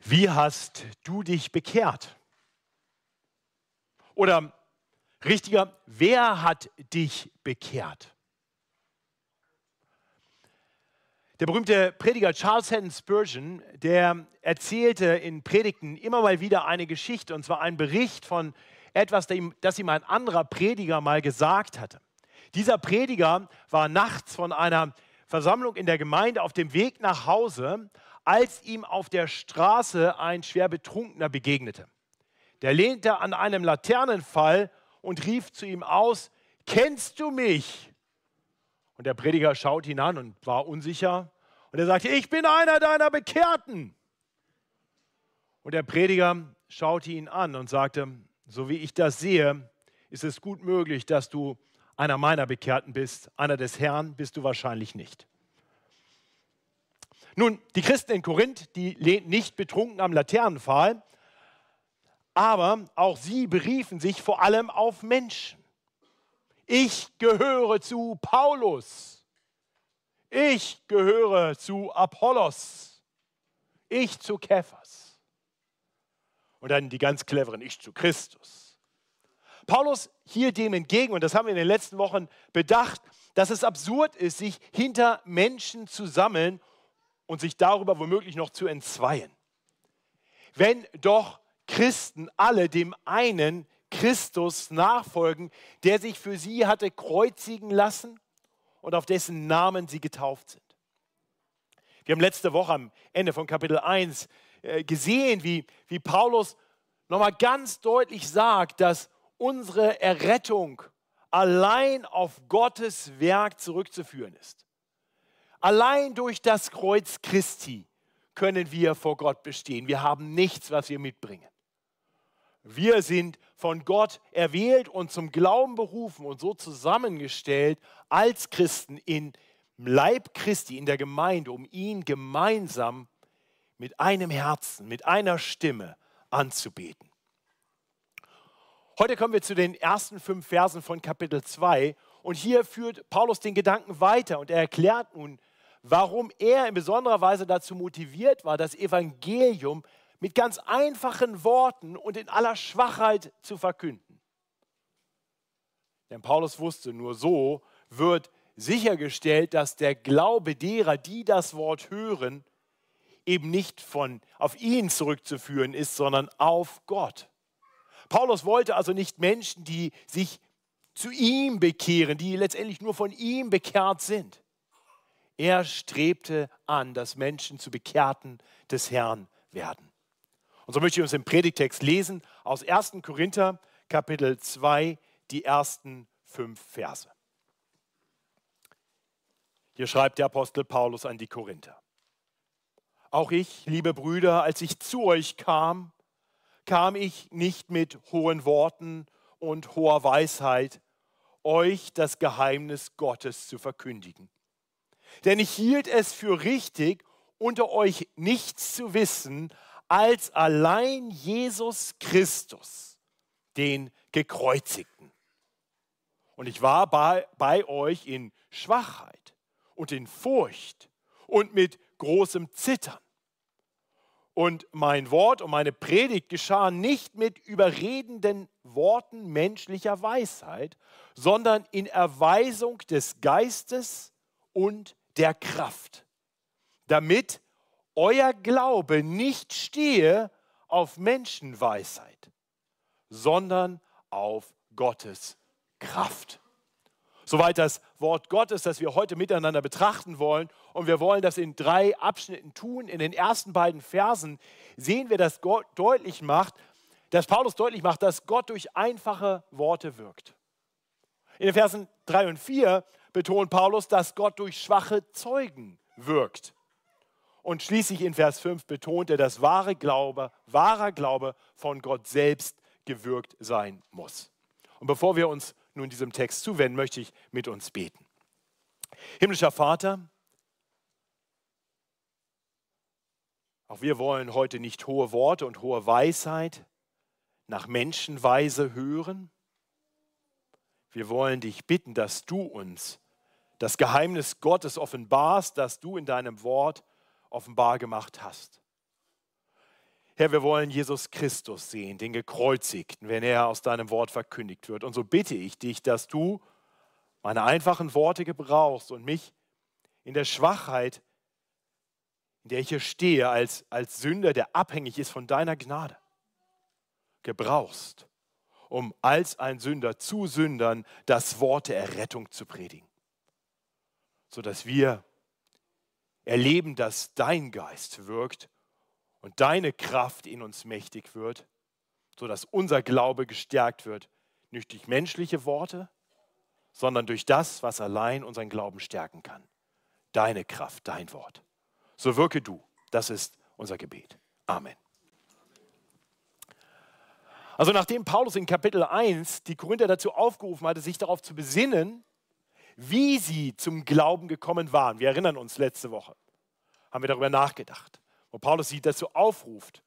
Wie hast du dich bekehrt? Oder richtiger, wer hat dich bekehrt? Der berühmte Prediger Charles Haddon Spurgeon, der erzählte in Predigten immer mal wieder eine Geschichte, und zwar einen Bericht von etwas, das ihm ein anderer Prediger mal gesagt hatte. Dieser Prediger war nachts von einer Versammlung in der Gemeinde auf dem Weg nach Hause, als ihm auf der Straße ein schwer Betrunkener begegnete. Der lehnte an einem Laternenfall und rief zu ihm aus, kennst du mich? Und der Prediger schaute ihn an und war unsicher. Und er sagte, ich bin einer deiner Bekehrten. Und der Prediger schaute ihn an und sagte, so wie ich das sehe, ist es gut möglich, dass du einer meiner Bekehrten bist. Einer des Herrn bist du wahrscheinlich nicht. Nun, die Christen in Korinth, die lehnten nicht betrunken am Laternenpfahl, aber auch sie beriefen sich vor allem auf Menschen. Ich gehöre zu Paulus. Ich gehöre zu Apollos. Ich zu Kephas. Und dann die ganz cleveren, ich zu Christus. Paulus hielt dem entgegen, und das haben wir in den letzten Wochen bedacht, dass es absurd ist, sich hinter Menschen zu sammeln und sich darüber womöglich noch zu entzweien. Wenn doch Christen alle dem einen Christus nachfolgen, der sich für sie hatte kreuzigen lassen und auf dessen Namen sie getauft sind. Wir haben letzte Woche am Ende von Kapitel 1 äh, gesehen, wie, wie Paulus nochmal ganz deutlich sagt, dass unsere Errettung allein auf Gottes Werk zurückzuführen ist. Allein durch das Kreuz Christi können wir vor Gott bestehen. Wir haben nichts, was wir mitbringen. Wir sind von Gott erwählt und zum Glauben berufen und so zusammengestellt als Christen im Leib Christi, in der Gemeinde, um ihn gemeinsam mit einem Herzen, mit einer Stimme anzubeten. Heute kommen wir zu den ersten fünf Versen von Kapitel 2 und hier führt Paulus den Gedanken weiter und er erklärt nun, warum er in besonderer Weise dazu motiviert war, das Evangelium mit ganz einfachen Worten und in aller Schwachheit zu verkünden. Denn Paulus wusste, nur so wird sichergestellt, dass der Glaube derer, die das Wort hören, eben nicht von auf ihn zurückzuführen ist, sondern auf Gott. Paulus wollte also nicht Menschen, die sich zu ihm bekehren, die letztendlich nur von ihm bekehrt sind. Er strebte an, dass Menschen zu Bekehrten des Herrn werden. Und so möchte ich uns den Predigtext lesen aus 1. Korinther Kapitel 2, die ersten fünf Verse. Hier schreibt der Apostel Paulus an die Korinther. Auch ich, liebe Brüder, als ich zu euch kam, kam ich nicht mit hohen Worten und hoher Weisheit, euch das Geheimnis Gottes zu verkündigen. Denn ich hielt es für richtig, unter euch nichts zu wissen als allein Jesus Christus, den gekreuzigten. Und ich war bei, bei euch in Schwachheit und in Furcht und mit großem Zittern. Und mein Wort und meine Predigt geschahen nicht mit überredenden Worten menschlicher Weisheit, sondern in Erweisung des Geistes und der Kraft, damit euer Glaube nicht stehe auf Menschenweisheit, sondern auf Gottes Kraft. Soweit das Wort Gottes, das wir heute miteinander betrachten wollen. Und wir wollen das in drei Abschnitten tun. In den ersten beiden Versen sehen wir, dass Gott deutlich macht, dass Paulus deutlich macht, dass Gott durch einfache Worte wirkt. In den Versen 3 und 4 betont Paulus, dass Gott durch schwache Zeugen wirkt. Und schließlich in Vers 5 betont er, dass wahre Glaube, wahrer Glaube von Gott selbst gewirkt sein muss. Und bevor wir uns nun diesem Text zuwenden, möchte ich mit uns beten. Himmlischer Vater, auch wir wollen heute nicht hohe Worte und hohe Weisheit nach Menschenweise hören. Wir wollen dich bitten, dass du uns das Geheimnis Gottes offenbarst, das du in deinem Wort offenbar gemacht hast. Herr, wir wollen Jesus Christus sehen, den Gekreuzigten, wenn er aus deinem Wort verkündigt wird. Und so bitte ich dich, dass du meine einfachen Worte gebrauchst und mich in der Schwachheit, in der ich hier stehe, als, als Sünder, der abhängig ist von deiner Gnade, gebrauchst, um als ein Sünder zu Sündern das Wort der Errettung zu predigen, sodass wir erleben, dass dein Geist wirkt und deine Kraft in uns mächtig wird, sodass unser Glaube gestärkt wird, nicht durch menschliche Worte, sondern durch das, was allein unseren Glauben stärken kann. Deine Kraft, dein Wort. So wirke du. Das ist unser Gebet. Amen. Also nachdem Paulus in Kapitel 1 die Korinther dazu aufgerufen hatte, sich darauf zu besinnen, wie sie zum Glauben gekommen waren. Wir erinnern uns letzte Woche, haben wir darüber nachgedacht. Und Paulus sie dazu aufruft,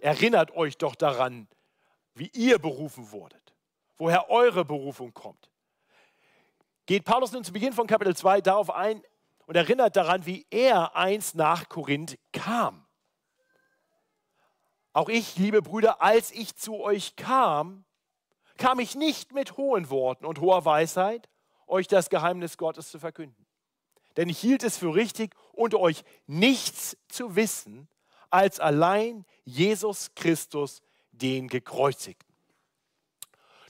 erinnert euch doch daran, wie ihr berufen wurdet, woher eure Berufung kommt. Geht Paulus nun zu Beginn von Kapitel 2 darauf ein und erinnert daran, wie er einst nach Korinth kam. Auch ich, liebe Brüder, als ich zu euch kam, kam ich nicht mit hohen Worten und hoher Weisheit, euch das Geheimnis Gottes zu verkünden. Denn ich hielt es für richtig, unter euch nichts zu wissen, als allein Jesus Christus, den Gekreuzigten.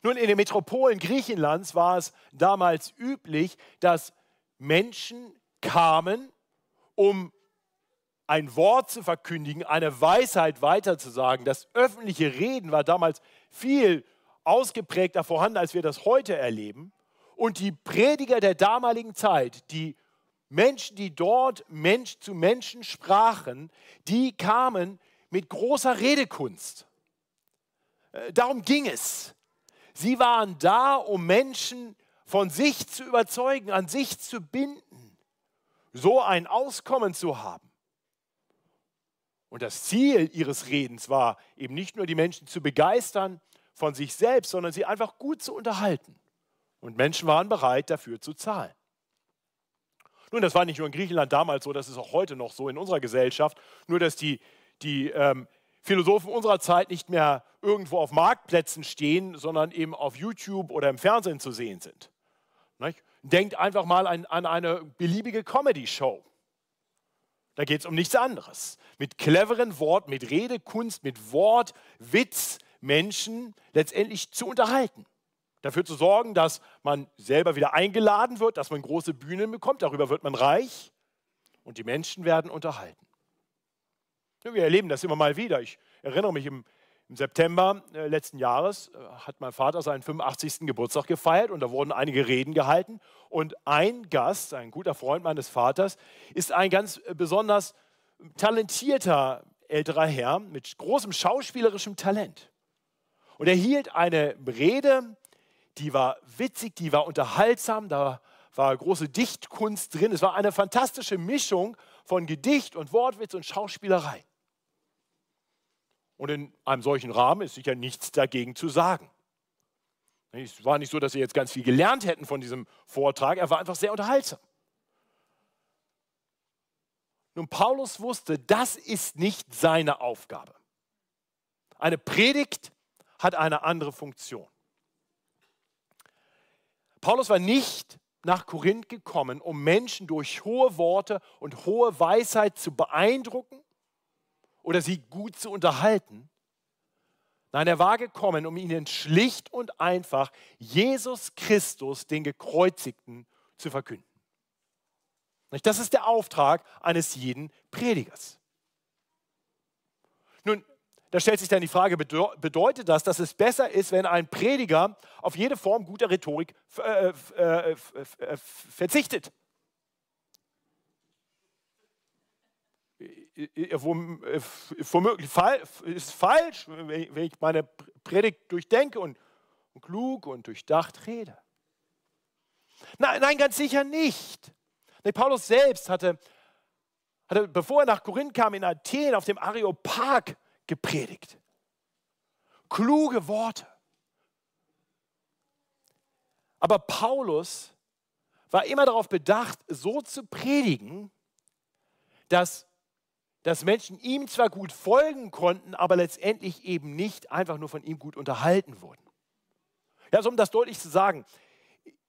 Nun, in den Metropolen Griechenlands war es damals üblich, dass Menschen kamen, um ein Wort zu verkündigen, eine Weisheit weiterzusagen. Das öffentliche Reden war damals viel ausgeprägter vorhanden, als wir das heute erleben. Und die Prediger der damaligen Zeit, die Menschen, die dort Mensch zu Menschen sprachen, die kamen mit großer Redekunst. Äh, darum ging es. Sie waren da, um Menschen von sich zu überzeugen, an sich zu binden, so ein Auskommen zu haben. Und das Ziel ihres Redens war eben nicht nur die Menschen zu begeistern von sich selbst, sondern sie einfach gut zu unterhalten. Und Menschen waren bereit, dafür zu zahlen. Nun, das war nicht nur in Griechenland damals so, das ist auch heute noch so in unserer Gesellschaft, nur dass die, die ähm, Philosophen unserer Zeit nicht mehr irgendwo auf Marktplätzen stehen, sondern eben auf YouTube oder im Fernsehen zu sehen sind. Nicht? Denkt einfach mal an, an eine beliebige Comedy-Show. Da geht es um nichts anderes. Mit cleveren Worten, mit Redekunst, mit Wort, Witz Menschen letztendlich zu unterhalten dafür zu sorgen, dass man selber wieder eingeladen wird, dass man große Bühnen bekommt. Darüber wird man reich und die Menschen werden unterhalten. Wir erleben das immer mal wieder. Ich erinnere mich, im, im September äh, letzten Jahres äh, hat mein Vater seinen 85. Geburtstag gefeiert und da wurden einige Reden gehalten. Und ein Gast, ein guter Freund meines Vaters, ist ein ganz äh, besonders talentierter älterer Herr mit großem schauspielerischem Talent. Und er hielt eine Rede die war witzig, die war unterhaltsam, da war große Dichtkunst drin. Es war eine fantastische Mischung von Gedicht und Wortwitz und Schauspielerei. Und in einem solchen Rahmen ist sicher nichts dagegen zu sagen. Es war nicht so, dass sie jetzt ganz viel gelernt hätten von diesem Vortrag, er war einfach sehr unterhaltsam. Nun, Paulus wusste, das ist nicht seine Aufgabe. Eine Predigt hat eine andere Funktion. Paulus war nicht nach Korinth gekommen, um Menschen durch hohe Worte und hohe Weisheit zu beeindrucken oder sie gut zu unterhalten. Nein, er war gekommen, um ihnen schlicht und einfach Jesus Christus, den Gekreuzigten, zu verkünden. Das ist der Auftrag eines jeden Predigers. Nun, da stellt sich dann die Frage, bedeutet das, dass es besser ist, wenn ein Prediger auf jede Form guter Rhetorik verzichtet? Ist falsch, wenn ich meine Predigt durchdenke und, klug und durchdacht rede. Nein, nein, ganz sicher nicht. Paulus selbst hatte, hatte, bevor er nach Korinth kam, in Athen auf dem Areopag gepredigt. Kluge Worte. Aber Paulus war immer darauf bedacht, so zu predigen, dass dass Menschen ihm zwar gut folgen konnten, aber letztendlich eben nicht einfach nur von ihm gut unterhalten wurden. Ja, also um das deutlich zu sagen,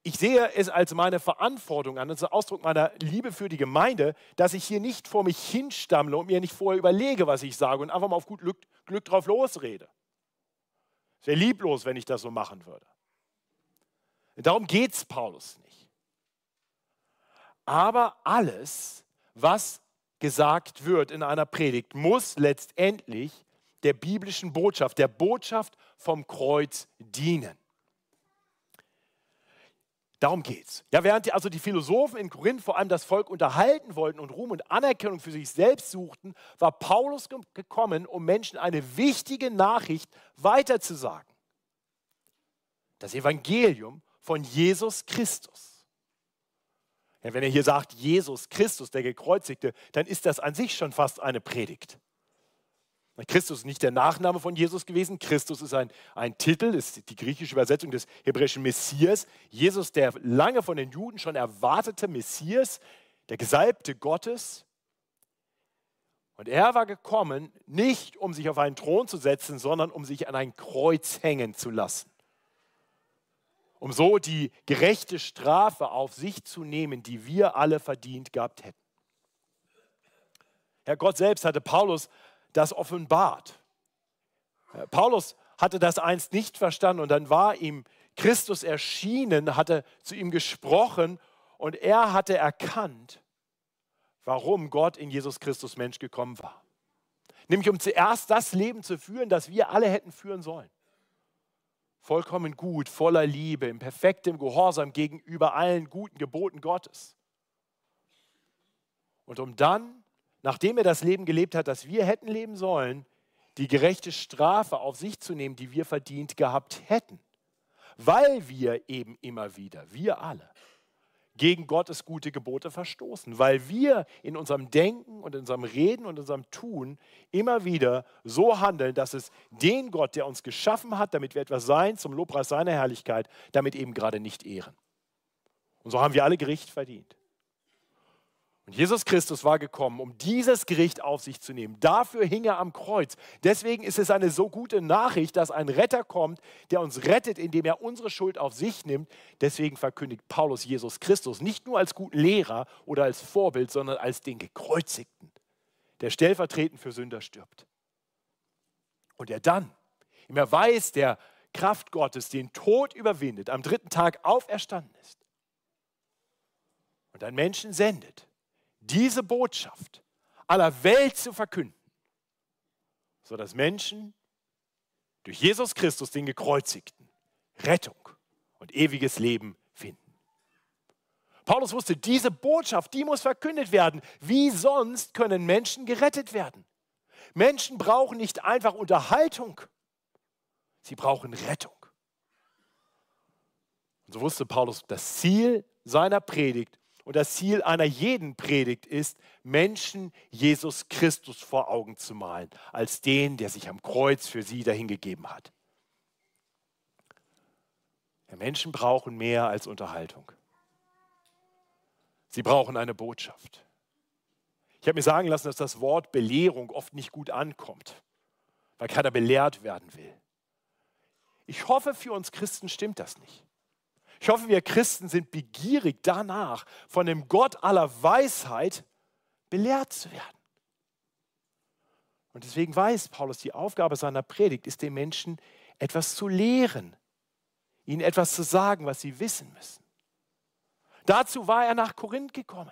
ich sehe es als meine Verantwortung an, als Ausdruck meiner Liebe für die Gemeinde, dass ich hier nicht vor mich hinstammle und mir nicht vorher überlege, was ich sage und einfach mal auf gut Glück, Glück drauf losrede. Es wäre lieblos, wenn ich das so machen würde. Darum geht es Paulus nicht. Aber alles, was gesagt wird in einer Predigt, muss letztendlich der biblischen Botschaft, der Botschaft vom Kreuz dienen. Darum geht's. Ja, während also die Philosophen in Korinth vor allem das Volk unterhalten wollten und Ruhm und Anerkennung für sich selbst suchten, war Paulus gekommen, um Menschen eine wichtige Nachricht weiterzusagen. Das Evangelium von Jesus Christus. Ja, wenn er hier sagt, Jesus Christus, der Gekreuzigte, dann ist das an sich schon fast eine Predigt. Christus ist nicht der Nachname von Jesus gewesen. Christus ist ein, ein Titel, ist die griechische Übersetzung des hebräischen Messias. Jesus, der lange von den Juden schon erwartete Messias, der Gesalbte Gottes. Und er war gekommen, nicht um sich auf einen Thron zu setzen, sondern um sich an ein Kreuz hängen zu lassen. Um so die gerechte Strafe auf sich zu nehmen, die wir alle verdient gehabt hätten. Herr Gott selbst hatte Paulus das offenbart. Paulus hatte das einst nicht verstanden und dann war ihm Christus erschienen, hatte zu ihm gesprochen und er hatte erkannt, warum Gott in Jesus Christus Mensch gekommen war. Nämlich um zuerst das Leben zu führen, das wir alle hätten führen sollen. Vollkommen gut, voller Liebe, im perfektem Gehorsam gegenüber allen guten Geboten Gottes. Und um dann nachdem er das Leben gelebt hat, das wir hätten leben sollen, die gerechte Strafe auf sich zu nehmen, die wir verdient gehabt hätten. Weil wir eben immer wieder, wir alle, gegen Gottes gute Gebote verstoßen, weil wir in unserem Denken und in unserem Reden und in unserem Tun immer wieder so handeln, dass es den Gott, der uns geschaffen hat, damit wir etwas sein, zum Lobpreis seiner Herrlichkeit, damit eben gerade nicht ehren. Und so haben wir alle Gericht verdient. Und Jesus Christus war gekommen, um dieses Gericht auf sich zu nehmen. Dafür hing er am Kreuz. Deswegen ist es eine so gute Nachricht, dass ein Retter kommt, der uns rettet, indem er unsere Schuld auf sich nimmt. Deswegen verkündigt Paulus Jesus Christus nicht nur als guten Lehrer oder als Vorbild, sondern als den Gekreuzigten, der stellvertretend für Sünder stirbt. Und der dann im Erweis der Kraft Gottes den Tod überwindet, am dritten Tag auferstanden ist und einen Menschen sendet diese Botschaft aller Welt zu verkünden, sodass Menschen durch Jesus Christus, den Gekreuzigten, Rettung und ewiges Leben finden. Paulus wusste, diese Botschaft, die muss verkündet werden. Wie sonst können Menschen gerettet werden? Menschen brauchen nicht einfach Unterhaltung, sie brauchen Rettung. Und so wusste Paulus, das Ziel seiner Predigt und das Ziel einer jeden Predigt ist, Menschen Jesus Christus vor Augen zu malen, als den, der sich am Kreuz für sie dahingegeben hat. Ja, Menschen brauchen mehr als Unterhaltung. Sie brauchen eine Botschaft. Ich habe mir sagen lassen, dass das Wort Belehrung oft nicht gut ankommt, weil keiner belehrt werden will. Ich hoffe, für uns Christen stimmt das nicht. Ich hoffe, wir Christen sind begierig danach, von dem Gott aller Weisheit belehrt zu werden. Und deswegen weiß Paulus, die Aufgabe seiner Predigt ist, den Menschen etwas zu lehren, ihnen etwas zu sagen, was sie wissen müssen. Dazu war er nach Korinth gekommen.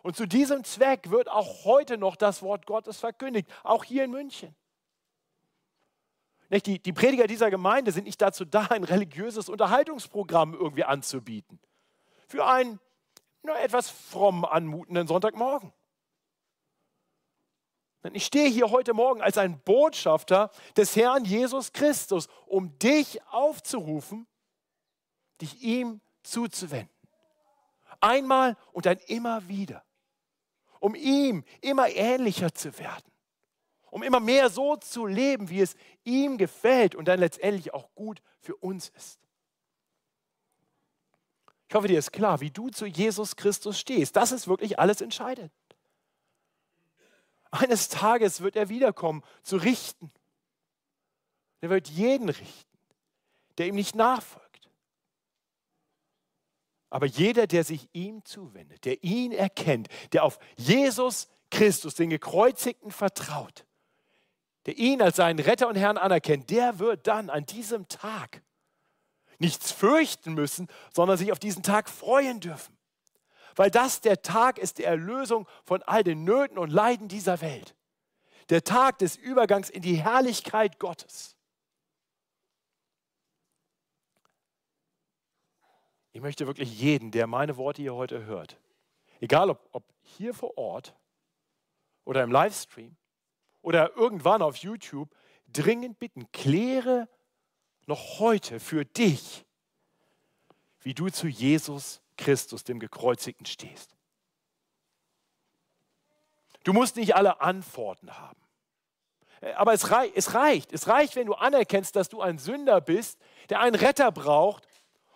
Und zu diesem Zweck wird auch heute noch das Wort Gottes verkündigt, auch hier in München. Die, die Prediger dieser Gemeinde sind nicht dazu da, ein religiöses Unterhaltungsprogramm irgendwie anzubieten. Für einen nur etwas fromm anmutenden Sonntagmorgen. Ich stehe hier heute Morgen als ein Botschafter des Herrn Jesus Christus, um dich aufzurufen, dich ihm zuzuwenden. Einmal und dann immer wieder. Um ihm immer ähnlicher zu werden um immer mehr so zu leben, wie es ihm gefällt und dann letztendlich auch gut für uns ist. Ich hoffe, dir ist klar, wie du zu Jesus Christus stehst. Das ist wirklich alles entscheidend. Eines Tages wird er wiederkommen, zu richten. Er wird jeden richten, der ihm nicht nachfolgt. Aber jeder, der sich ihm zuwendet, der ihn erkennt, der auf Jesus Christus, den Gekreuzigten, vertraut, der ihn als seinen Retter und Herrn anerkennt, der wird dann an diesem Tag nichts fürchten müssen, sondern sich auf diesen Tag freuen dürfen. Weil das der Tag ist der Erlösung von all den Nöten und Leiden dieser Welt. Der Tag des Übergangs in die Herrlichkeit Gottes. Ich möchte wirklich jeden, der meine Worte hier heute hört, egal ob, ob hier vor Ort oder im Livestream oder irgendwann auf YouTube, dringend bitten, kläre noch heute für dich, wie du zu Jesus Christus, dem Gekreuzigten, stehst. Du musst nicht alle Antworten haben. Aber es, rei es reicht. Es reicht, wenn du anerkennst, dass du ein Sünder bist, der einen Retter braucht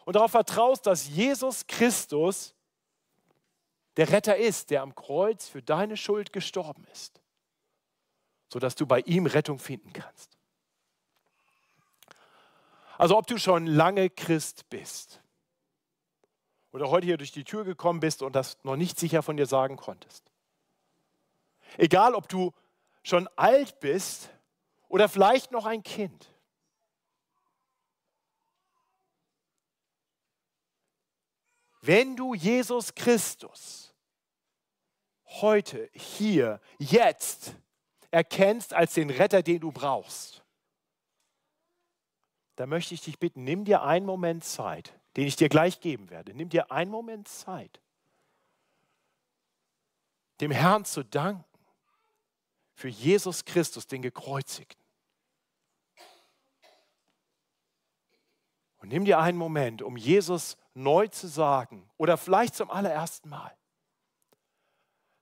und darauf vertraust, dass Jesus Christus der Retter ist, der am Kreuz für deine Schuld gestorben ist, sodass du bei ihm Rettung finden kannst. Also ob du schon lange Christ bist oder heute hier durch die Tür gekommen bist und das noch nicht sicher von dir sagen konntest. Egal ob du schon alt bist oder vielleicht noch ein Kind. Wenn du Jesus Christus heute, hier, jetzt erkennst als den Retter, den du brauchst, dann möchte ich dich bitten, nimm dir einen Moment Zeit, den ich dir gleich geben werde. Nimm dir einen Moment Zeit, dem Herrn zu danken für Jesus Christus, den Gekreuzigten. Und nimm dir einen Moment, um Jesus neu zu sagen oder vielleicht zum allerersten Mal.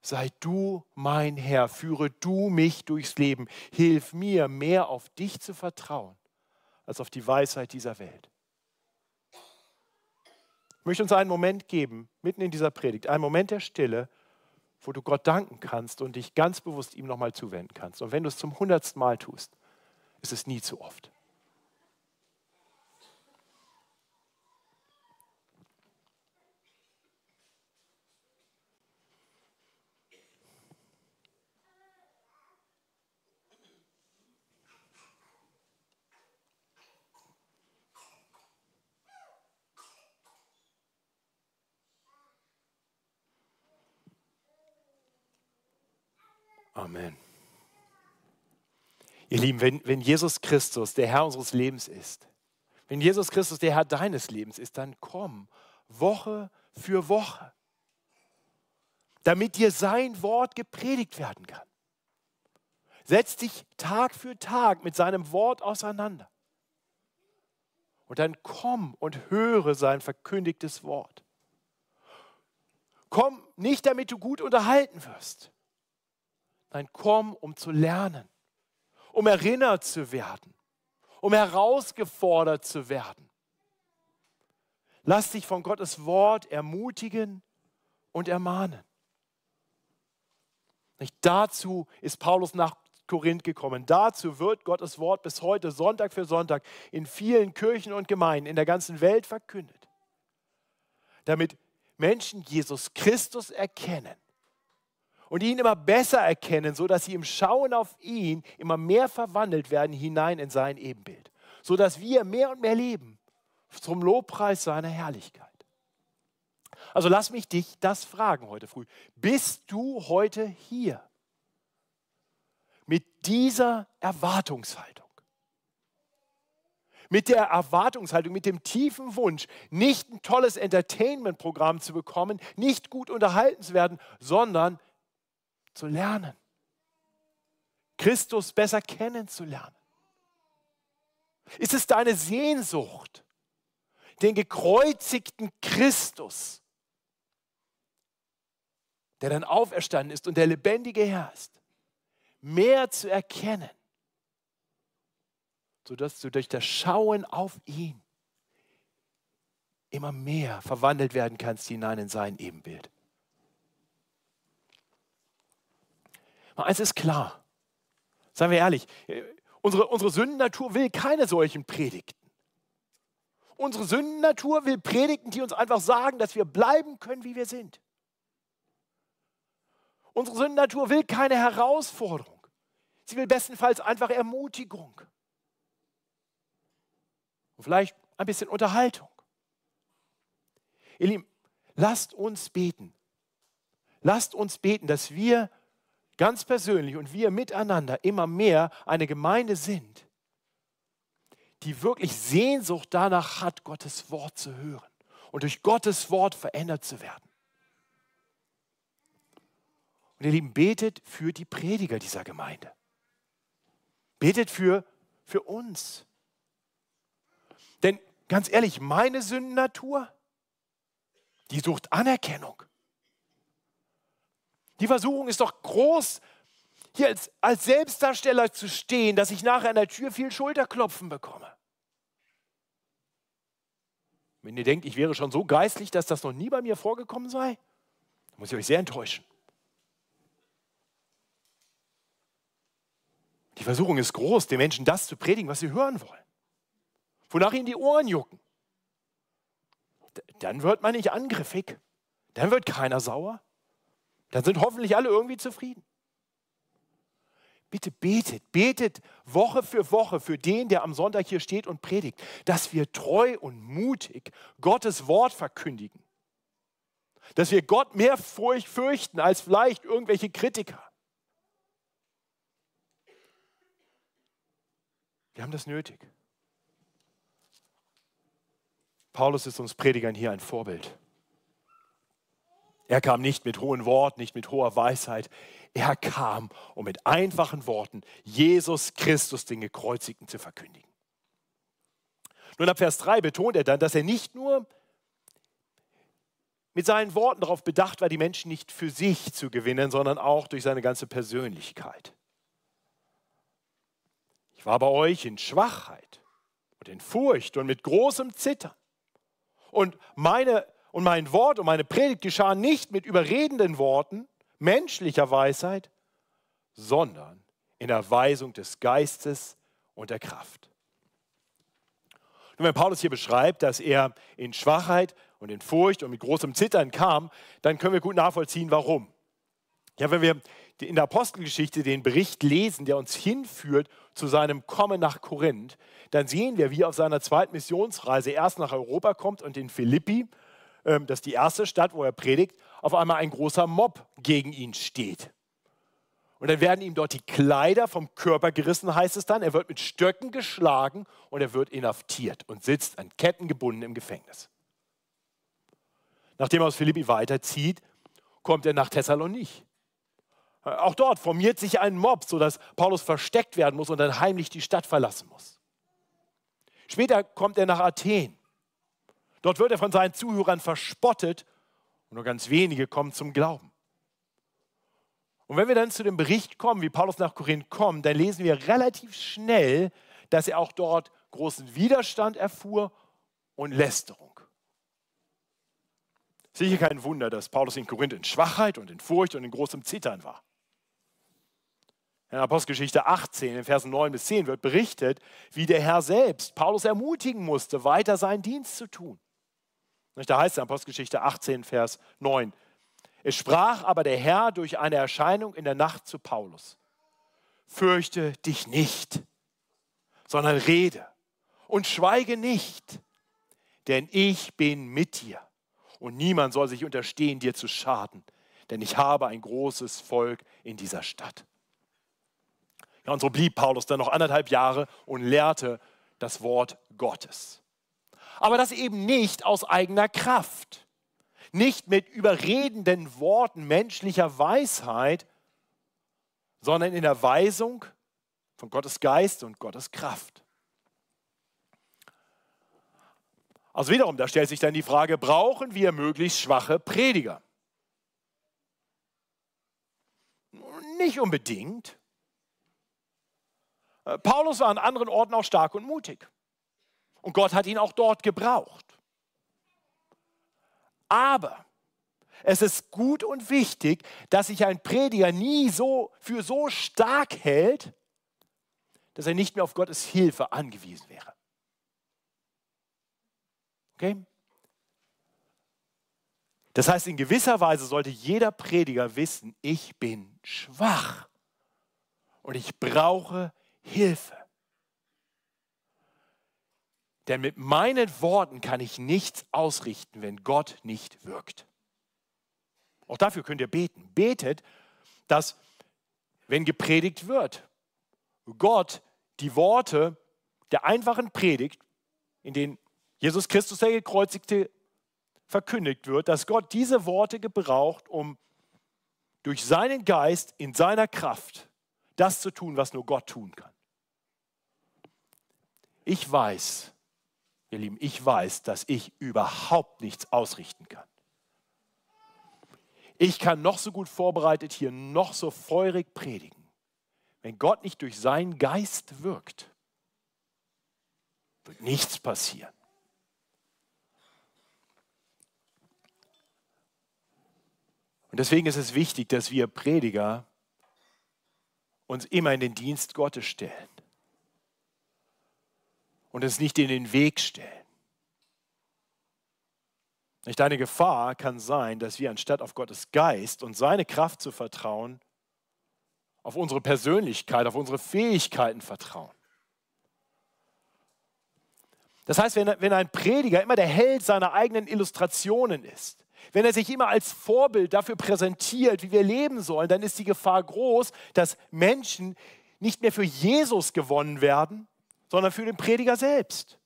Sei du mein Herr, führe du mich durchs Leben, hilf mir mehr auf dich zu vertrauen als auf die Weisheit dieser Welt. Ich möchte uns einen Moment geben, mitten in dieser Predigt, einen Moment der Stille, wo du Gott danken kannst und dich ganz bewusst ihm nochmal zuwenden kannst. Und wenn du es zum hundertsten Mal tust, ist es nie zu oft. Amen. Ihr Lieben, wenn, wenn Jesus Christus der Herr unseres Lebens ist, wenn Jesus Christus der Herr deines Lebens ist, dann komm Woche für Woche, damit dir sein Wort gepredigt werden kann. Setz dich Tag für Tag mit seinem Wort auseinander. Und dann komm und höre sein verkündigtes Wort. Komm nicht, damit du gut unterhalten wirst, Nein, komm, um zu lernen, um erinnert zu werden, um herausgefordert zu werden. Lass dich von Gottes Wort ermutigen und ermahnen. Nicht dazu ist Paulus nach Korinth gekommen. Dazu wird Gottes Wort bis heute Sonntag für Sonntag in vielen Kirchen und Gemeinden in der ganzen Welt verkündet. Damit Menschen Jesus Christus erkennen und ihn immer besser erkennen, so dass sie im Schauen auf ihn immer mehr verwandelt werden hinein in sein Ebenbild, so dass wir mehr und mehr leben zum Lobpreis seiner Herrlichkeit. Also lass mich dich das fragen heute früh. Bist du heute hier mit dieser Erwartungshaltung? Mit der Erwartungshaltung, mit dem tiefen Wunsch, nicht ein tolles Entertainment-Programm zu bekommen, nicht gut unterhalten zu werden, sondern zu lernen. Christus besser kennenzulernen. Ist es deine Sehnsucht, den gekreuzigten Christus, der dann auferstanden ist und der lebendige Herr ist, mehr zu erkennen, sodass du durch das Schauen auf ihn immer mehr verwandelt werden kannst hinein in sein Ebenbild. Eins ist klar. Seien wir ehrlich, unsere, unsere Sündennatur will keine solchen Predigten. Unsere Sündennatur will Predigten, die uns einfach sagen, dass wir bleiben können, wie wir sind. Unsere Sündennatur will keine Herausforderung. Sie will bestenfalls einfach Ermutigung. Und vielleicht ein bisschen Unterhaltung. Ihr Lieben, lasst uns beten. Lasst uns beten, dass wir ganz persönlich und wir miteinander immer mehr eine Gemeinde sind, die wirklich Sehnsucht danach hat, Gottes Wort zu hören und durch Gottes Wort verändert zu werden. Und ihr Lieben, betet für die Prediger dieser Gemeinde. Betet für, für uns. Denn ganz ehrlich, meine Sündennatur, die sucht Anerkennung. Die Versuchung ist doch groß, hier als, als Selbstdarsteller zu stehen, dass ich nachher an der Tür viel Schulterklopfen bekomme. Wenn ihr denkt, ich wäre schon so geistlich, dass das noch nie bei mir vorgekommen sei, dann muss ich euch sehr enttäuschen. Die Versuchung ist groß, den Menschen das zu predigen, was sie hören wollen. Wonach ihnen die Ohren jucken. Dann wird man nicht angriffig. Dann wird keiner sauer. Dann sind hoffentlich alle irgendwie zufrieden. Bitte betet, betet Woche für Woche für den, der am Sonntag hier steht und predigt, dass wir treu und mutig Gottes Wort verkündigen. Dass wir Gott mehr fürchten als vielleicht irgendwelche Kritiker. Wir haben das nötig. Paulus ist uns Predigern hier ein Vorbild. Er kam nicht mit hohen Worten, nicht mit hoher Weisheit. Er kam, um mit einfachen Worten Jesus Christus, den Gekreuzigten, zu verkündigen. Nun ab Vers 3 betont er dann, dass er nicht nur mit seinen Worten darauf bedacht war, die Menschen nicht für sich zu gewinnen, sondern auch durch seine ganze Persönlichkeit. Ich war bei euch in Schwachheit und in Furcht und mit großem Zittern. Und meine und mein Wort und meine Predigt geschah nicht mit überredenden Worten menschlicher Weisheit, sondern in der Weisung des Geistes und der Kraft. Und wenn Paulus hier beschreibt, dass er in Schwachheit und in Furcht und mit großem Zittern kam, dann können wir gut nachvollziehen, warum. Ja, wenn wir in der Apostelgeschichte den Bericht lesen, der uns hinführt zu seinem Kommen nach Korinth, dann sehen wir, wie er auf seiner zweiten Missionsreise erst nach Europa kommt und in Philippi ähm, das ist die erste Stadt, wo er predigt, auf einmal ein großer Mob gegen ihn steht. Und dann werden ihm dort die Kleider vom Körper gerissen, heißt es dann. Er wird mit Stöcken geschlagen und er wird inhaftiert und sitzt an Ketten gebunden im Gefängnis. Nachdem er aus Philippi weiterzieht, kommt er nach Thessalonich. Auch dort formiert sich ein Mob, sodass Paulus versteckt werden muss und dann heimlich die Stadt verlassen muss. Später kommt er nach Athen. Dort wird er von seinen Zuhörern verspottet und nur ganz wenige kommen zum Glauben. Und wenn wir dann zu dem Bericht kommen, wie Paulus nach Korinth kommt, dann lesen wir relativ schnell, dass er auch dort großen Widerstand erfuhr und Lästerung. Sicher kein Wunder, dass Paulus in Korinth in Schwachheit und in Furcht und in großem Zittern war. In Apostelgeschichte 18, in Versen 9 bis 10 wird berichtet, wie der Herr selbst Paulus ermutigen musste, weiter seinen Dienst zu tun. Da heißt es in Apostelgeschichte 18, Vers 9. Es sprach aber der Herr durch eine Erscheinung in der Nacht zu Paulus. Fürchte dich nicht, sondern rede und schweige nicht, denn ich bin mit dir und niemand soll sich unterstehen, dir zu schaden, denn ich habe ein großes Volk in dieser Stadt. Ja, und so blieb Paulus dann noch anderthalb Jahre und lehrte das Wort Gottes aber das eben nicht aus eigener Kraft, nicht mit überredenden Worten menschlicher Weisheit, sondern in der Weisung von Gottes Geist und Gottes Kraft. Also wiederum, da stellt sich dann die Frage, brauchen wir möglichst schwache Prediger? Nicht unbedingt. Paulus war an anderen Orten auch stark und mutig. Und Gott hat ihn auch dort gebraucht. Aber es ist gut und wichtig, dass sich ein Prediger nie so für so stark hält, dass er nicht mehr auf Gottes Hilfe angewiesen wäre. Okay? Das heißt, in gewisser Weise sollte jeder Prediger wissen, ich bin schwach und ich brauche Hilfe. Denn mit meinen Worten kann ich nichts ausrichten, wenn Gott nicht wirkt. Auch dafür könnt ihr beten. Betet, dass, wenn gepredigt wird, Gott die Worte der einfachen Predigt, in denen Jesus Christus der Gekreuzigte verkündigt wird, dass Gott diese Worte gebraucht, um durch seinen Geist in seiner Kraft das zu tun, was nur Gott tun kann. Ich weiß, ihr Lieben, ich weiß, dass ich überhaupt nichts ausrichten kann. Ich kann noch so gut vorbereitet hier, noch so feurig predigen. Wenn Gott nicht durch seinen Geist wirkt, wird nichts passieren. Und deswegen ist es wichtig, dass wir Prediger uns immer in den Dienst Gottes stellen und es nicht in den Weg stellen. Nicht eine Gefahr kann sein, dass wir anstatt auf Gottes Geist und seine Kraft zu vertrauen, auf unsere Persönlichkeit, auf unsere Fähigkeiten vertrauen. Das heißt, wenn, wenn ein Prediger immer der Held seiner eigenen Illustrationen ist, wenn er sich immer als Vorbild dafür präsentiert, wie wir leben sollen, dann ist die Gefahr groß, dass Menschen nicht mehr für Jesus gewonnen werden, sondern für den Prediger selbst.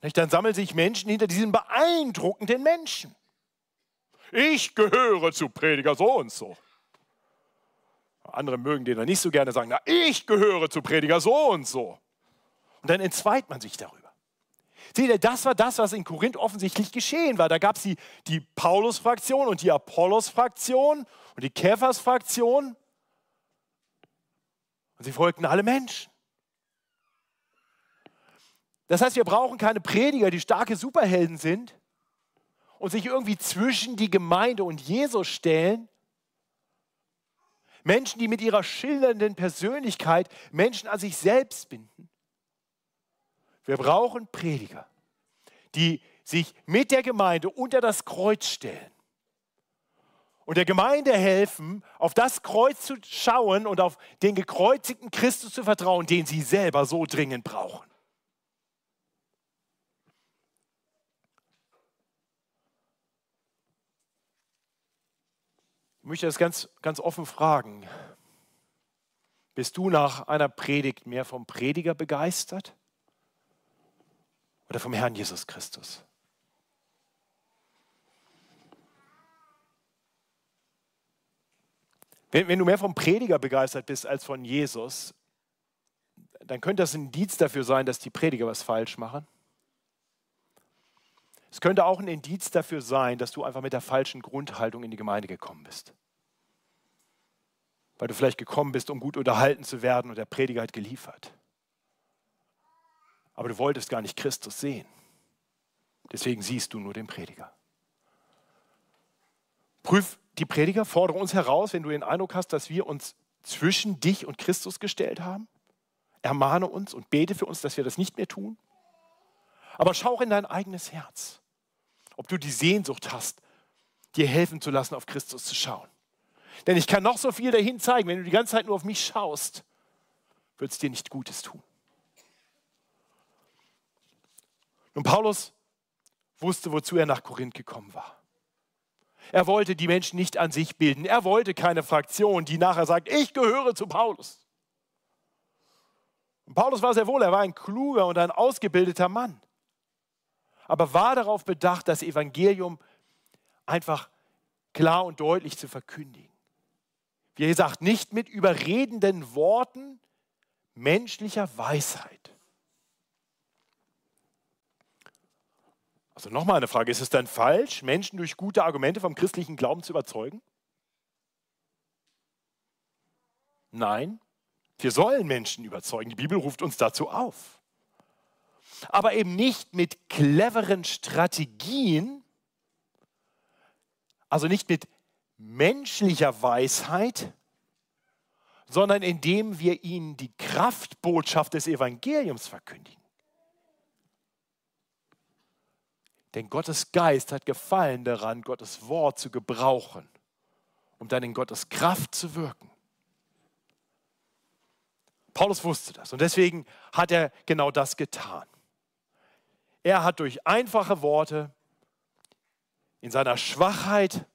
Dann sammeln sich Menschen hinter diesen beeindruckenden Menschen. Ich gehöre zu Prediger so und so. Andere mögen den dann nicht so gerne sagen, na, ich gehöre zu Prediger so und so. Und dann entzweit man sich darüber. Seht ihr, das war das, was in Korinth offensichtlich geschehen war. Da gab es die, die Paulus-Fraktion und die Apollos-Fraktion und die Kephas-Fraktion. Und sie folgten alle Menschen. Das heißt, wir brauchen keine Prediger, die starke Superhelden sind und sich irgendwie zwischen die Gemeinde und Jesus stellen. Menschen, die mit ihrer schildernden Persönlichkeit Menschen an sich selbst binden. Wir brauchen Prediger, die sich mit der Gemeinde unter das Kreuz stellen und der Gemeinde helfen, auf das Kreuz zu schauen und auf den gekreuzigten Christus zu vertrauen, den sie selber so dringend brauchen. Möchte das ganz, ganz offen fragen. Bist du nach einer Predigt mehr vom Prediger begeistert oder vom Herrn Jesus Christus. Wenn, wenn, du mehr vom Prediger begeistert bist als von Jesus, dann könnte das ein Indiz dafür sein, dass die Prediger was falsch machen. Es könnte auch ein Indiz dafür sein, dass du einfach mit der falschen Grundhaltung in die Gemeinde gekommen bist. Weil du vielleicht gekommen bist, um gut unterhalten zu werden und der Prediger hat geliefert aber du wolltest gar nicht Christus sehen. Deswegen siehst du nur den Prediger. Prüf die Prediger, fordere uns heraus, wenn du den Eindruck hast, dass wir uns zwischen dich und Christus gestellt haben. Ermahne uns und bete für uns, dass wir das nicht mehr tun. Aber schau in dein eigenes Herz, ob du die Sehnsucht hast, dir helfen zu lassen, auf Christus zu schauen. Denn ich kann noch so viel dahin zeigen, wenn du die ganze Zeit nur auf mich schaust, wird es dir nicht Gutes tun. Und Paulus wusste, wozu er nach Korinth gekommen war. Er wollte die Menschen nicht an sich bilden. Er wollte keine Fraktion, die nachher sagt, ich gehöre zu Paulus. Und Paulus war sehr wohl, er war ein kluger und ein ausgebildeter Mann. Aber war darauf bedacht, das Evangelium einfach klar und deutlich zu verkündigen. Wie gesagt, nicht mit überredenden Worten menschlicher Weisheit. Also nochmal eine Frage, ist es dann falsch, Menschen durch gute Argumente vom christlichen Glauben zu überzeugen? Nein, wir sollen Menschen überzeugen. Die Bibel ruft uns dazu auf. Aber eben nicht mit cleveren Strategien, Also nicht mit menschlicher Weisheit, sondern indem wir ihnen die Kraftbotschaft des Evangeliums verkündigen. Denn Gottes Geist hat Gefallen daran, Gottes Wort zu gebrauchen, um dann in Gottes Kraft zu wirken. Paulus wusste das und deswegen hat er genau das getan. Er hat durch einfache Worte in seiner Schwachheit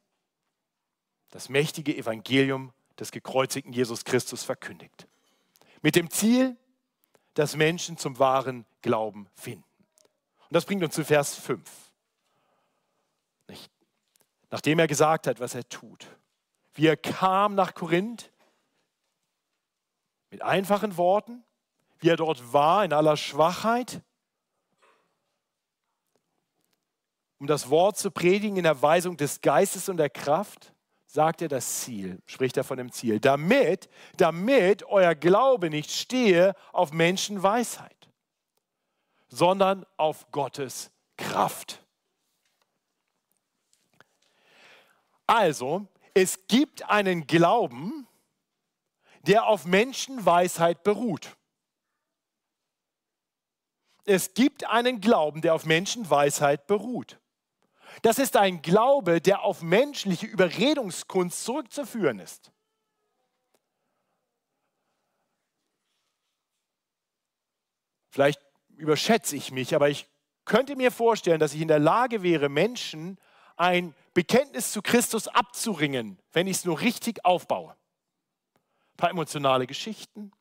das mächtige Evangelium des gekreuzigten Jesus Christus verkündigt. Mit dem Ziel, dass Menschen zum wahren Glauben finden. Und das bringt uns zu Vers 5. Nicht? Nachdem er gesagt hat, was er tut. Wie er kam nach Korinth mit einfachen Worten, wie er dort war in aller Schwachheit, um das Wort zu predigen in der Weisung des Geistes und der Kraft, sagt er das Ziel, spricht er von dem Ziel, damit, damit euer Glaube nicht stehe auf Menschenweisheit, sondern auf Gottes Kraft. Also, es gibt einen Glauben, der auf Menschenweisheit beruht. Es gibt einen Glauben, der auf Menschenweisheit beruht. Das ist ein Glaube, der auf menschliche Überredungskunst zurückzuführen ist. Vielleicht überschätze ich mich, aber ich könnte mir vorstellen, dass ich in der Lage wäre, Menschen ein Bekenntnis zu Christus abzuringen, wenn ich es nur richtig aufbaue. Ein paar emotionale Geschichten,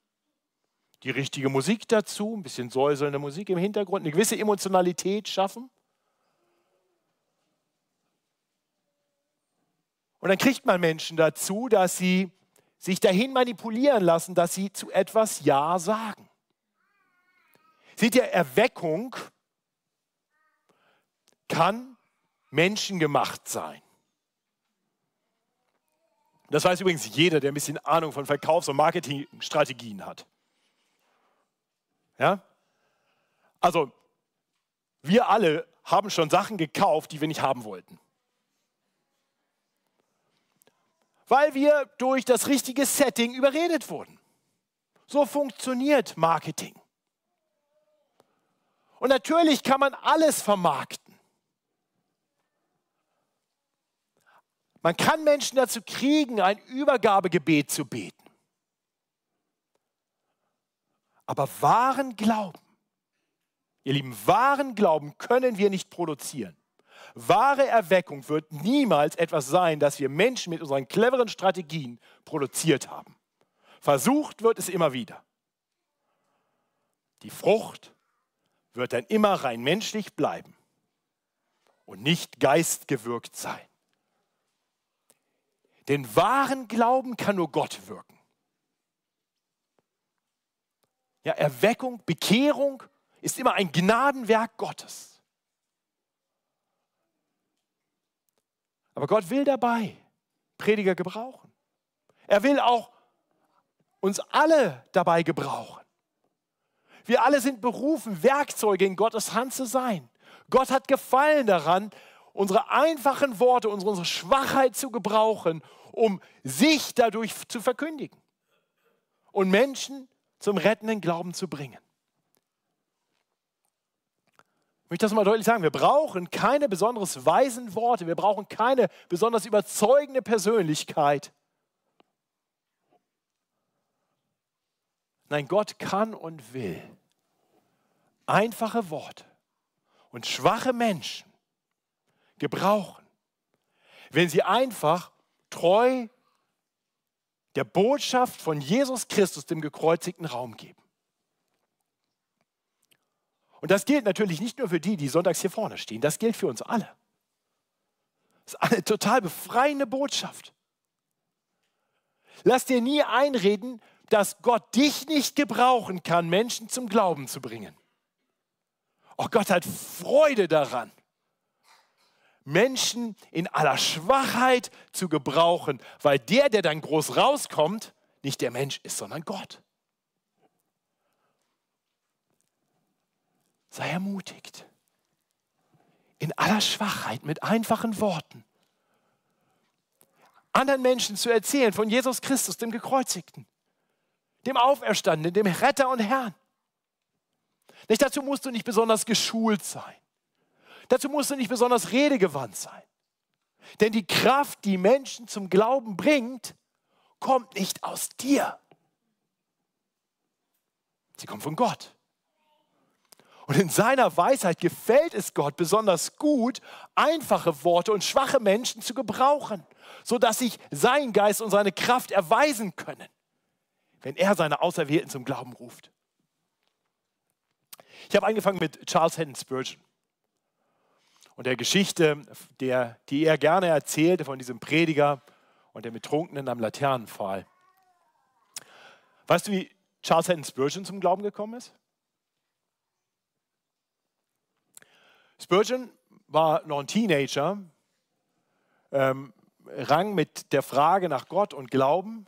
die richtige Musik dazu, ein bisschen säuselnde Musik im Hintergrund, eine gewisse Emotionalität schaffen. Und dann kriegt man Menschen dazu, dass sie sich dahin manipulieren lassen, dass sie zu etwas Ja sagen. Seht ihr, Erweckung kann menschengemacht sein. Das weiß übrigens jeder, der ein bisschen Ahnung von Verkaufs- und Marketingstrategien hat. Ja? Also, wir alle haben schon Sachen gekauft, die wir nicht haben wollten. Weil wir durch das richtige Setting überredet wurden. So funktioniert Marketing. Und natürlich kann man alles vermarkten. Man kann Menschen dazu kriegen, ein Übergabegebet zu beten. Aber wahren Glauben, ihr Lieben, wahren Glauben können wir nicht produzieren. Wahre Erweckung wird niemals etwas sein, das wir Menschen mit unseren cleveren Strategien produziert haben. Versucht wird es immer wieder. Die Frucht wird dann immer rein menschlich bleiben und nicht geistgewirkt sein. Denn wahren Glauben kann nur Gott wirken. Ja, Erweckung, Bekehrung ist immer ein Gnadenwerk Gottes. Aber Gott will dabei Prediger gebrauchen. Er will auch uns alle dabei gebrauchen. Wir alle sind berufen, Werkzeuge in Gottes Hand zu sein. Gott hat Gefallen daran, unsere einfachen Worte, unsere Schwachheit zu gebrauchen, um sich dadurch zu verkündigen und Menschen zum rettenden Glauben zu bringen. Ich möchte das mal deutlich sagen. Wir brauchen keine besonders weisen Worte. Wir brauchen keine besonders überzeugende Persönlichkeit. Nein, Gott kann und will einfache Worte und schwache Menschen gebrauchen, wenn sie einfach treu der Botschaft von Jesus Christus, dem gekreuzigten Raum geben. Und das gilt natürlich nicht nur für die, die sonntags hier vorne stehen, das gilt für uns alle. Das ist eine total befreiende Botschaft. Lass dir nie einreden, dass Gott dich nicht gebrauchen kann, Menschen zum Glauben zu bringen. Oh, Gott hat Freude daran, Menschen in aller Schwachheit zu gebrauchen, weil der, der dann groß rauskommt, nicht der Mensch ist, sondern Gott. Sei ermutigt. In aller Schwachheit, mit einfachen Worten. anderen Menschen zu erzählen von Jesus Christus, dem Gekreuzigten, dem Auferstandenen, dem Retter und Herrn. Nicht dazu musst du nicht besonders geschult sein. Dazu musst du nicht besonders redegewandt sein. Denn die Kraft, die Menschen zum Glauben bringt, kommt nicht aus dir. Sie kommt von Gott. Und in seiner Weisheit gefällt es Gott besonders gut, einfache Worte und schwache Menschen zu gebrauchen, sodass sich sein Geist und seine Kraft erweisen können, wenn er seine Auserwählten zum Glauben ruft. Ich habe angefangen mit Charles Haddon Spurgeon und der Geschichte, der, die er gerne erzählte von diesem Prediger und dem Betrunkenen am Laternenpfahl. Weißt du, wie Charles Haddon Spurgeon zum Glauben gekommen ist? Spurgeon war noch ein Teenager, ähm, rang mit der Frage nach Gott und Glauben.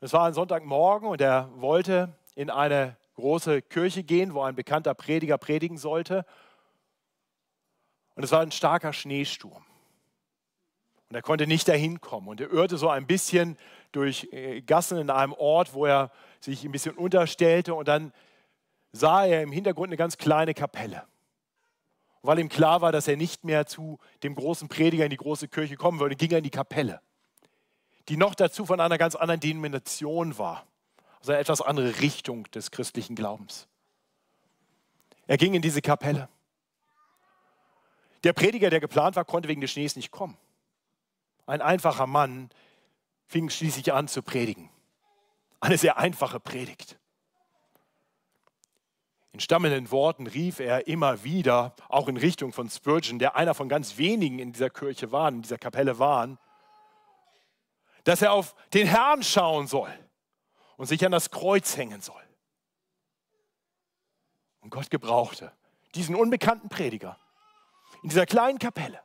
Es war ein Sonntagmorgen und er wollte in eine große Kirche gehen, wo ein bekannter Prediger predigen sollte. Und es war ein starker Schneesturm. Und er konnte nicht dahin kommen. Und er irrte so ein bisschen durch äh, Gassen in einem Ort, wo er sich ein bisschen unterstellte. Und dann sah er im Hintergrund eine ganz kleine Kapelle. Weil ihm klar war, dass er nicht mehr zu dem großen Prediger in die große Kirche kommen würde, ging er in die Kapelle, die noch dazu von einer ganz anderen Denomination war also eine etwas andere Richtung des christlichen Glaubens. Er ging in diese Kapelle. Der Prediger, der geplant war, konnte wegen des Schnees nicht kommen. Ein einfacher Mann fing schließlich an zu predigen. Eine sehr einfache Predigt. In stammelnden Worten rief er immer wieder, auch in Richtung von Spurgeon, der einer von ganz wenigen in dieser Kirche war, in dieser Kapelle waren, dass er auf den Herrn schauen soll und sich an das Kreuz hängen soll. Und Gott gebrauchte diesen unbekannten Prediger in dieser kleinen Kapelle,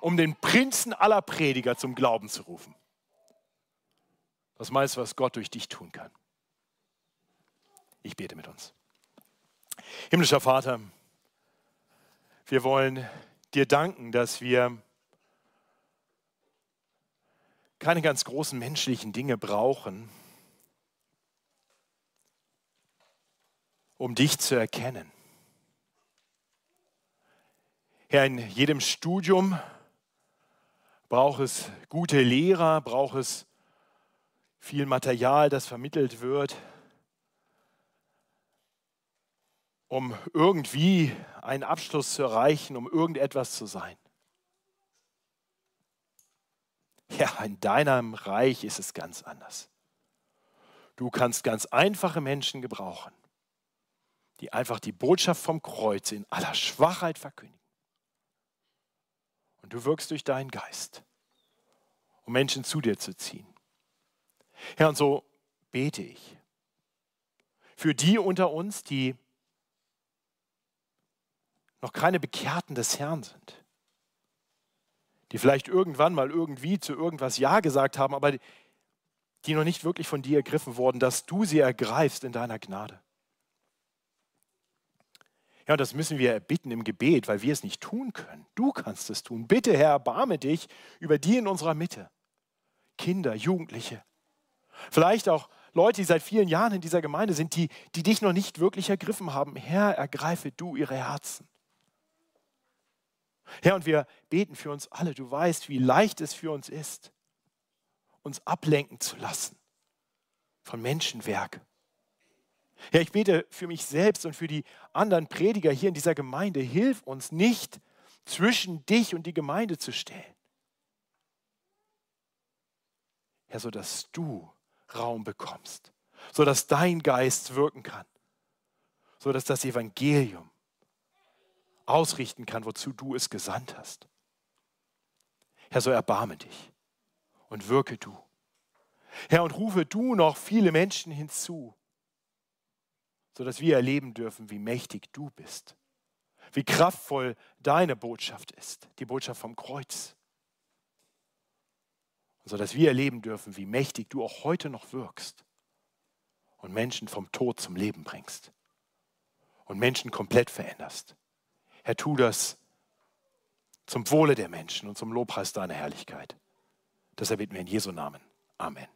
um den Prinzen aller Prediger zum Glauben zu rufen. Was meinst du, was Gott durch dich tun kann? Ich bete mit uns. Himmlischer Vater, wir wollen dir danken, dass wir keine ganz großen menschlichen Dinge brauchen, um dich zu erkennen. Herr, in jedem Studium braucht es gute Lehrer, braucht es viel Material, das vermittelt wird, um irgendwie einen Abschluss zu erreichen, um irgendetwas zu sein. Ja, in deinem Reich ist es ganz anders. Du kannst ganz einfache Menschen gebrauchen die einfach die Botschaft vom Kreuz in aller Schwachheit verkündigen. Und du wirkst durch deinen Geist, um Menschen zu dir zu ziehen. Herr, und so bete ich für die unter uns, die noch keine Bekehrten des Herrn sind, die vielleicht irgendwann mal irgendwie zu irgendwas Ja gesagt haben, aber die noch nicht wirklich von dir ergriffen wurden, dass du sie ergreifst in deiner Gnade. Ja, das müssen wir erbitten im Gebet, weil wir es nicht tun können. Du kannst es tun. Bitte, Herr, erbarme dich über die in unserer Mitte. Kinder, Jugendliche. Vielleicht auch Leute, die seit vielen Jahren in dieser Gemeinde sind, die, die dich noch nicht wirklich ergriffen haben. Herr, ergreife du ihre Herzen. Herr, und wir beten für uns alle. Du weißt, wie leicht es für uns ist, uns ablenken zu lassen von Menschenwerk Herr, ich bete für mich selbst und für die anderen Prediger hier in dieser Gemeinde. Hilf uns nicht, zwischen dich und die Gemeinde zu stellen. Herr, sodass du Raum bekommst, sodass dein Geist wirken kann, sodass das Evangelium ausrichten kann, wozu du es gesandt hast. Herr, so erbarme dich und wirke du. Herr, und rufe du noch viele Menschen hinzu, sodass wir erleben dürfen, wie mächtig du bist, wie kraftvoll deine Botschaft ist, die Botschaft vom Kreuz. sodass wir erleben dürfen, wie mächtig du auch heute noch wirkst und Menschen vom Tod zum Leben bringst und Menschen komplett veränderst. Herr, tu das zum Wohle der Menschen und zum Lobpreis deiner Herrlichkeit. Das erbitten wir in Jesu Namen. Amen.